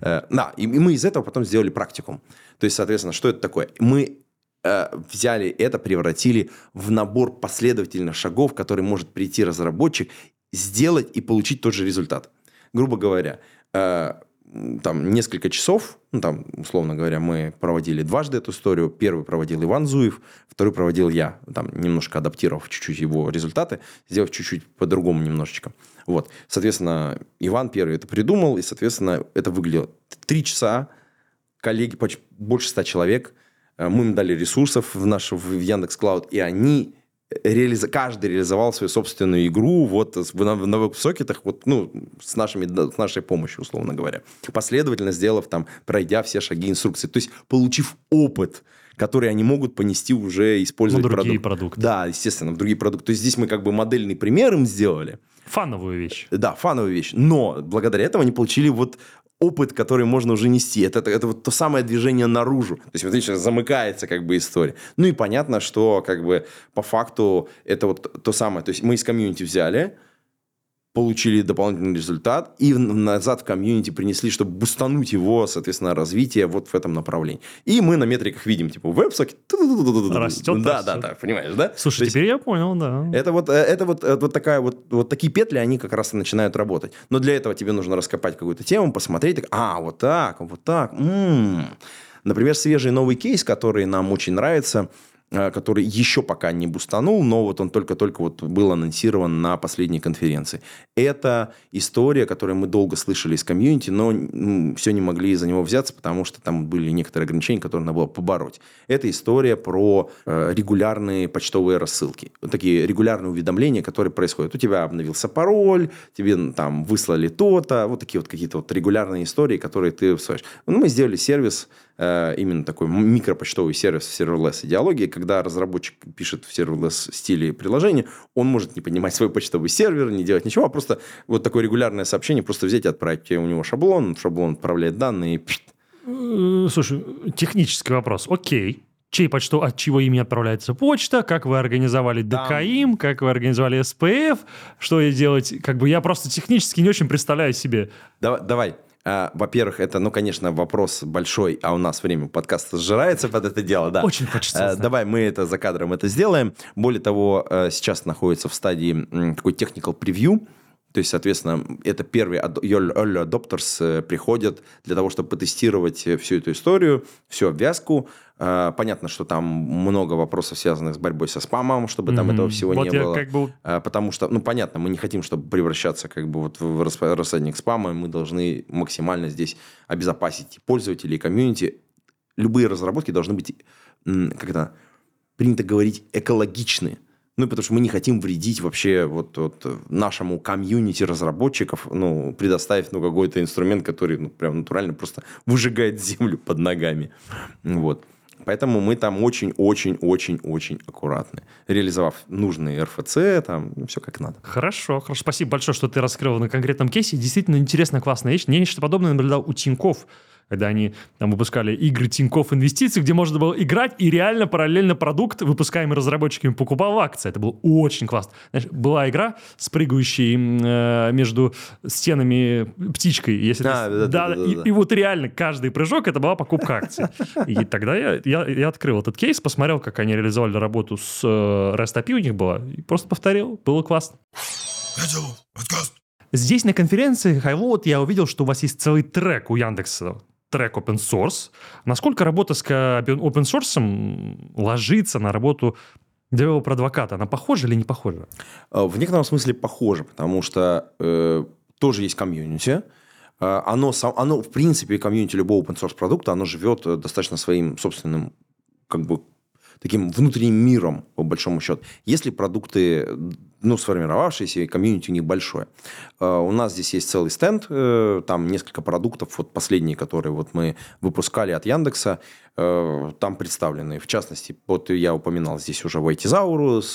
Э, да, и мы из этого потом сделали практикум. То есть, соответственно, что это такое? Мы Э, взяли это, превратили в набор последовательных шагов, который может прийти разработчик, сделать и получить тот же результат. Грубо говоря, э, там несколько часов, ну, там, условно говоря, мы проводили дважды эту историю. Первый проводил Иван Зуев, второй проводил я, там, немножко адаптировав чуть-чуть его результаты, сделав чуть-чуть по-другому немножечко. Вот. Соответственно, Иван первый это придумал, и, соответственно, это выглядело три часа, коллеги, почти больше ста человек, э, мы им дали ресурсов в наш в Яндекс Клауд, и они реализ... каждый реализовал свою собственную игру вот в, на- в новых сокетах, вот, ну, с, нашими, с нашей помощью, условно говоря. Последовательно сделав там, пройдя все шаги инструкции. То есть, получив опыт, который они могут понести уже, использовать Ну, другие продукт. продукты. Да, естественно, в другие продукты. То есть, здесь мы как бы модельный пример им сделали. Фановую вещь. Да, фановая вещь. Но благодаря этому они получили вот опыт, который можно уже нести. Это, это, это вот то самое движение наружу. То есть, вот видишь, замыкается как бы история. Ну и понятно, что как бы по факту это вот то самое. То есть мы из комьюнити взяли, получили дополнительный результат и назад в комьюнити принесли, чтобы бустануть его, соответственно, развитие вот в этом направлении. И мы на метриках видим, типа, веб-сокет... Растет, Да, растет. да, да, понимаешь, да? Слушай, То есть- теперь я понял, да. это вот, это вот, вот такая вот, вот такие петли, они как раз и начинают работать. Но для этого тебе нужно раскопать какую-то тему, посмотреть, так, а, вот так, вот так. м». Например, свежий новый кейс, который нам очень нравится, который еще пока не бустанул, но вот он только-только вот был анонсирован на последней конференции. Это история, которую мы долго слышали из комьюнити, но все не могли за него взяться, потому что там были некоторые ограничения, которые надо было побороть. Это история про э, регулярные почтовые рассылки. Такие регулярные уведомления, которые происходят. У тебя обновился пароль, тебе там выслали то-то, вот такие вот какие-то вот регулярные истории, которые ты. Ну, мы сделали сервис, э, именно такой микропочтовый сервис в serverless идеологии, когда разработчик пишет в serverless стиле приложения, он может не понимать свой почтовый сервер, не делать ничего, а просто вот такое регулярное сообщение просто взять и отправить. Тебе у него шаблон, шаблон отправляет данные, и пшт. Э, Слушай, технический вопрос. Окей. Чей почту, от чьего имени отправляется почта, как вы организовали ДКИМ, как вы организовали СПФ, что делать. Как бы я просто технически не очень представляю себе. Давай, давай. А, во-первых, это, ну, конечно, вопрос большой, а у нас время подкаста сжирается под это дело, да. Очень хочется Э. Давай мы это за кадром это сделаем. Более того, э, сейчас находится в стадии такой technical preview. То есть, соответственно, это первые early adopters э, приходят для того, чтобы потестировать э, всю эту историю, всю обвязку. Э, Понятно, что там много вопросов, связанных с борьбой со спамом, чтобы там Мгм. этого всего Вот не было. как бы- А, Потому что, ну, понятно, мы не хотим, чтобы превращаться как бы вот в рассадник спама, мы должны максимально здесь обезопасить пользователей, комьюнити. Любые разработки должны быть, как это принято говорить, экологичны. Ну, потому что мы не хотим вредить вообще вот, вот нашему комьюнити разработчиков, ну, предоставив, ну, какой-то инструмент, который, ну, прям натурально просто выжигает землю под ногами. Вот. Поэтому мы там очень-очень-очень-очень аккуратны. Реализовав нужные РФЦ, там, все как надо. Хорошо, хорошо. Спасибо большое, что ты раскрыл на конкретном кейсе. Действительно интересная, классная вещь. Я нечто подобное наблюдал у Тиньков, когда они там выпускали игры Тиньков Инвестиций, где можно было играть, и реально параллельно продукт, выпускаемый разработчиками, покупал в акции. Это было очень классно. Знаешь, была игра с прыгающей э, между стенами птичкой. Если ты- А, да, да, да, и, да. и вот реально каждый прыжок это была покупка акций. И тогда я, я, я открыл этот кейс, посмотрел, как они реализовали работу с э, REST API у них была, и просто повторил. Было классно. Здесь на конференции Highload я увидел, что у вас есть целый трек у Яндекса, трек open source. Насколько работа с open source ложится на работу девелопера-адвоката? Она похожа или не похожа? Э, В некотором смысле похоже, потому что э, тоже есть комьюнити. Э, Оно, оно, в принципе, комьюнити любого open source продукта, оно живет э, достаточно своим собственным, как бы, таким внутренним миром, по большому счету. Если продукты, ну, сформировавшиеся, и комьюнити у них большое. Э, У нас здесь есть целый стенд, э, там несколько продуктов, вот последние, которые вот мы выпускали от Яндекса, э, там представлены. В частности, вот я упоминал здесь уже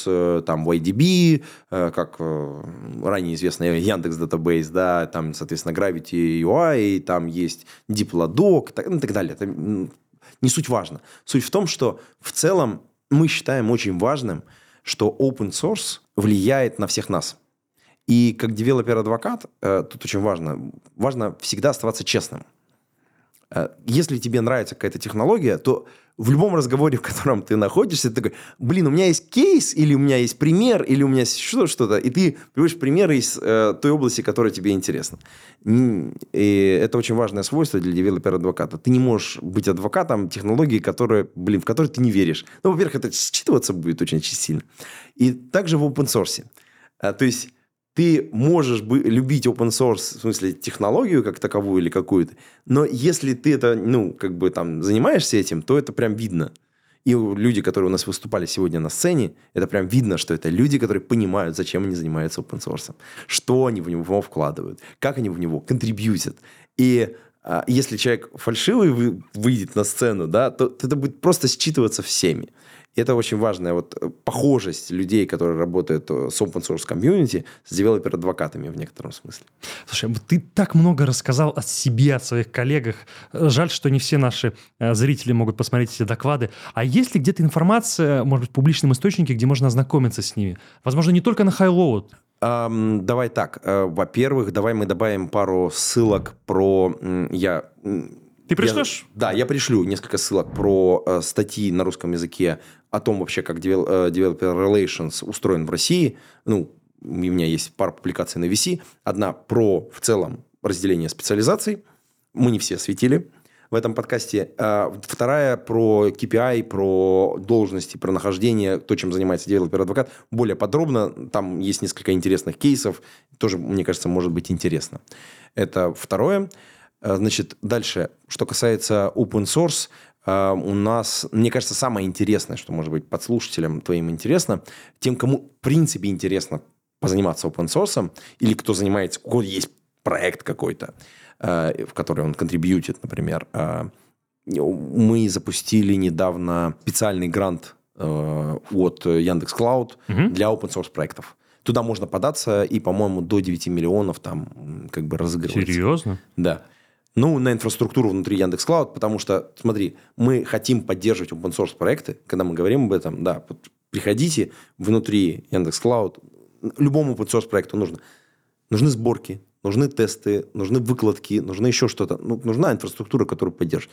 э, там YDB, как ранее известный Яндекс Database, да, там, соответственно, Gravity UI, там есть Diplodok, так, ну, так далее. Это не суть важно. Суть в том, что в целом мы считаем очень важным, что open source влияет на всех нас. И как developer advocate, э, тут очень важно, важно всегда оставаться честным. Э, Если тебе нравится какая-то технология, то в любом разговоре, в котором ты находишься, ты такой, блин, у меня есть кейс, или у меня есть пример, или у меня есть что-то, и ты приводишь примеры из э, той области, которая тебе интересна. И это очень важное свойство для developer а advocate а. Ты не можешь быть адвокатом технологии, которые, блин, в которые ты не веришь. Ну, во-первых, это считываться будет очень, очень сильно. И также в open source. А, то есть ты можешь бы любить open source, в смысле технологию как таковую или какую-то, но если ты это, ну, как бы там занимаешься этим, то это прям видно. И люди, которые у нас выступали сегодня на сцене, это прям видно, что это люди, которые понимают, зачем они занимаются open source, что они в него вкладывают, как они в него контрибьютят. И а, если человек фальшивый вы, выйдет на сцену, да, то, то это будет просто считываться всеми. И это очень важная вот э, похожесть людей, которые работают э, с open source комьюнити, с девелопер-адвокатами в некотором смысле. Слушай, ты так много рассказал о себе, о своих коллегах. Жаль, что не все наши э, зрители могут посмотреть эти доклады. А есть ли где-то информация, может быть, в публичном источнике, где можно ознакомиться с ними? Возможно, не только на Highload. Um, давай так. Во-первых, давай мы добавим пару ссылок про... Я ты пришлешь? Я, да, я пришлю несколько ссылок про э, статьи на русском языке о том вообще, как Developer Relations устроен в России. Ну, у меня есть пара публикаций на VC. Одна про в целом разделение специализаций. Мы не все осветили в этом подкасте. А вторая про KPI, про должности, про нахождение, то, чем занимается developer advocate. Более подробно. Там есть несколько интересных кейсов. Тоже, мне кажется, может быть интересно. Это второе. А, значит, дальше, что касается open source, у нас, мне кажется, самое интересное, что может быть подслушателям твоим интересно, тем, кому в принципе интересно позаниматься open source, или кто занимается, у кого есть проект какой-то, а, в который он контрибьютит, например. Мы запустили недавно специальный грант от Яндекс Cloud угу. для open source проектов. Туда можно податься, и, по-моему, до 9 миллионов там как бы разыгрывается. Серьезно? Да. Ну, на инфраструктуру внутри Яндекс Клауд, потому что, смотри, мы хотим поддерживать open source проекты, когда мы говорим об этом, да, приходите внутри Яндекс Клауд, любому open source проекту нужно. Нужны сборки, нужны тесты, нужны выкладки, нужно еще что-то. Ну, нужна инфраструктура, которую поддерживает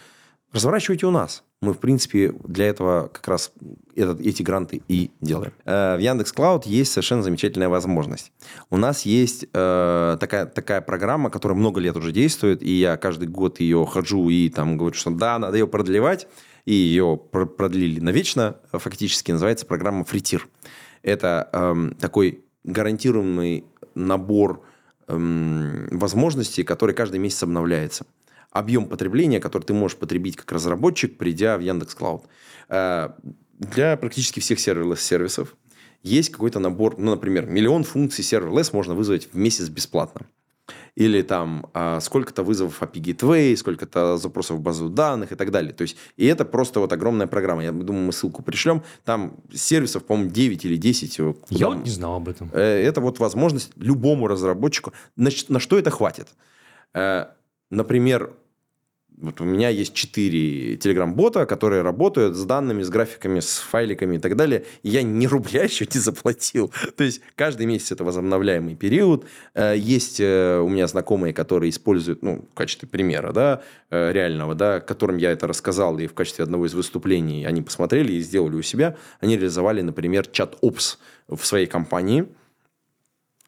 разворачивайте у нас. Мы, в принципе, для этого как раз этот, эти гранты и делаем. Э, в Яндекс Клауд есть совершенно замечательная возможность. У нас есть э, такая, такая программа, которая много лет уже действует, и я каждый год ее хожу и там говорю, что да, надо ее продлевать, и ее продлили навечно, фактически называется программа «Фритир». Это э, такой гарантированный набор э, возможностей, который каждый месяц обновляется объем потребления, который ты можешь потребить как разработчик, придя в Яндекс Клауд. Э, для практически всех сервисов есть какой-то набор, ну, например, миллион функций serverless можно вызвать в месяц бесплатно. Или там а, сколько-то вызовов API Gateway, сколько-то запросов в базу данных и так далее. То есть, и это просто вот огромная программа. Я думаю, мы ссылку пришлем. Там сервисов, по-моему, 9 или 10. Куда... Я вот не знал об этом. Э, это вот возможность любому разработчику. Значит, на что это хватит? Например, вот у меня есть четыре телеграм-бота, которые работают с данными, с графиками, с файликами и так далее. И я ни рубля еще не заплатил. То есть каждый месяц это возобновляемый период. Э, есть э, у меня знакомые, которые используют, ну, в качестве примера, да, э, реального, да, которым я это рассказал, и в качестве одного из выступлений они посмотрели и сделали у себя. Они реализовали, например, ChatOps в своей компании –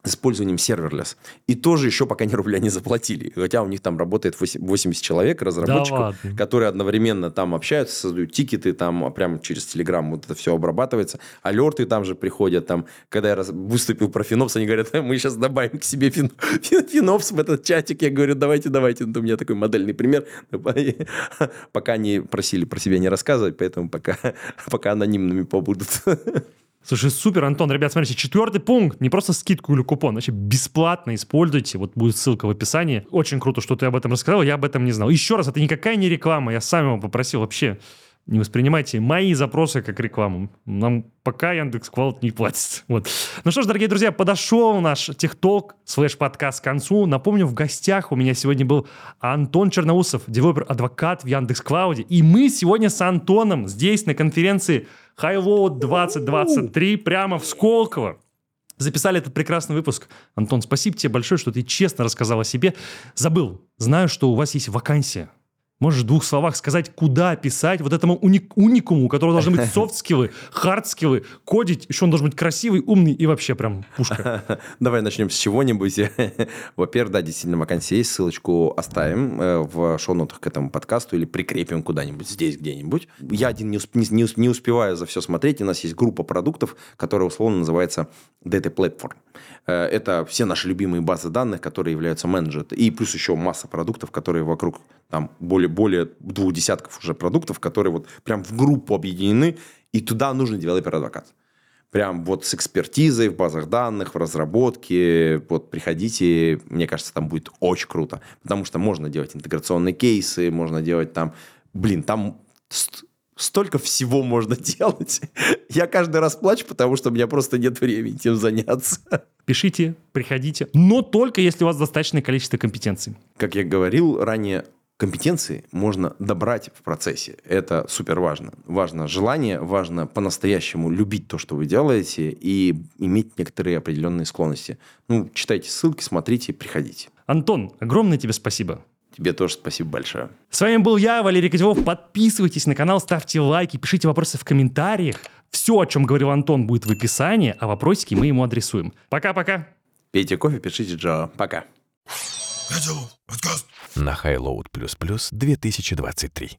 с использованием serverless. И тоже еще пока ни рубля не заплатили. Хотя у них там работает 80 человек, разработчиков, да которые одновременно там общаются, создают тикеты, там прямо через Телеграм вот это все обрабатывается. Алерты там же приходят. Там, когда я выступил про Финопс, они говорят, мы сейчас добавим к себе фин... Финопс в этот чатик. Я говорю, давайте, давайте. Ну, у меня такой модельный пример. Пока они просили про себя не рассказывать, поэтому пока, пока анонимными побудут. Слушай, супер, Антон. Ребят, смотрите, четвертый пункт. Не просто скидку или купон, вообще бесплатно используйте. Вот будет ссылка в описании. Очень круто, что ты об этом рассказал. Я об этом не знал. Еще раз, это никакая не реклама. Я сам его попросил вообще. Не воспринимайте мои запросы как рекламу. Нам пока Яндекс Cloud не платит. Вот. Ну что ж, дорогие друзья, подошел наш tech talk слэш подкаст к концу. Напомню, в гостях у меня сегодня был Антон Черноусов, developer advocate в Яндекс Cloud е. И мы сегодня с Антоном здесь на конференции Highload 2023 прямо в Сколково записали этот прекрасный выпуск. Антон, спасибо тебе большое, что ты честно рассказал о себе. Забыл, знаю, что у вас есть вакансия Можешь в двух словах сказать, куда писать вот этому уник- уникуму, у которого должны быть софт-скиллы, хард-скиллы, кодить, еще он должен быть красивый, умный и вообще прям пушка. Давай начнем с чего-нибудь. Во-первых, да, действительно, вакансия есть. Ссылочку оставим э, в шоу-нотах к этому подкасту или прикрепим куда-нибудь здесь где-нибудь. Я один не, усп- не- не ус- не успеваю за все смотреть. У нас есть группа продуктов, которая условно называется Data Platform. Э, Это все наши любимые базы данных, которые являются managed. И плюс еще масса продуктов, которые вокруг там более, более двух десятков уже продуктов, которые вот прям в группу объединены, и туда нужен developer advocate. Прям вот с экспертизой в базах данных, в разработке. Вот приходите, мне кажется, там будет очень круто. Потому что можно делать интеграционные кейсы, можно делать там... Блин, там ст- столько всего можно делать. Я каждый раз плачу, потому что у меня просто нет времени этим заняться. Пишите, приходите, но только если у вас достаточное количество компетенций. Как я говорил ранее, компетенции можно добрать в процессе. Это супер важно. Важно желание, важно по-настоящему любить то, что вы делаете, и иметь некоторые определенные склонности. Ну, читайте ссылки, смотрите, приходите. Антон, огромное тебе спасибо. Тебе тоже спасибо большое. С вами был я, Валерий Котелов. Подписывайтесь на канал, ставьте лайки, пишите вопросы в комментариях. Все, о чем говорил Антон, будет в описании, а вопросики мы ему адресуем. Пока-пока. Пейте кофе, пишите Java. Пока. На Highload++ 2023.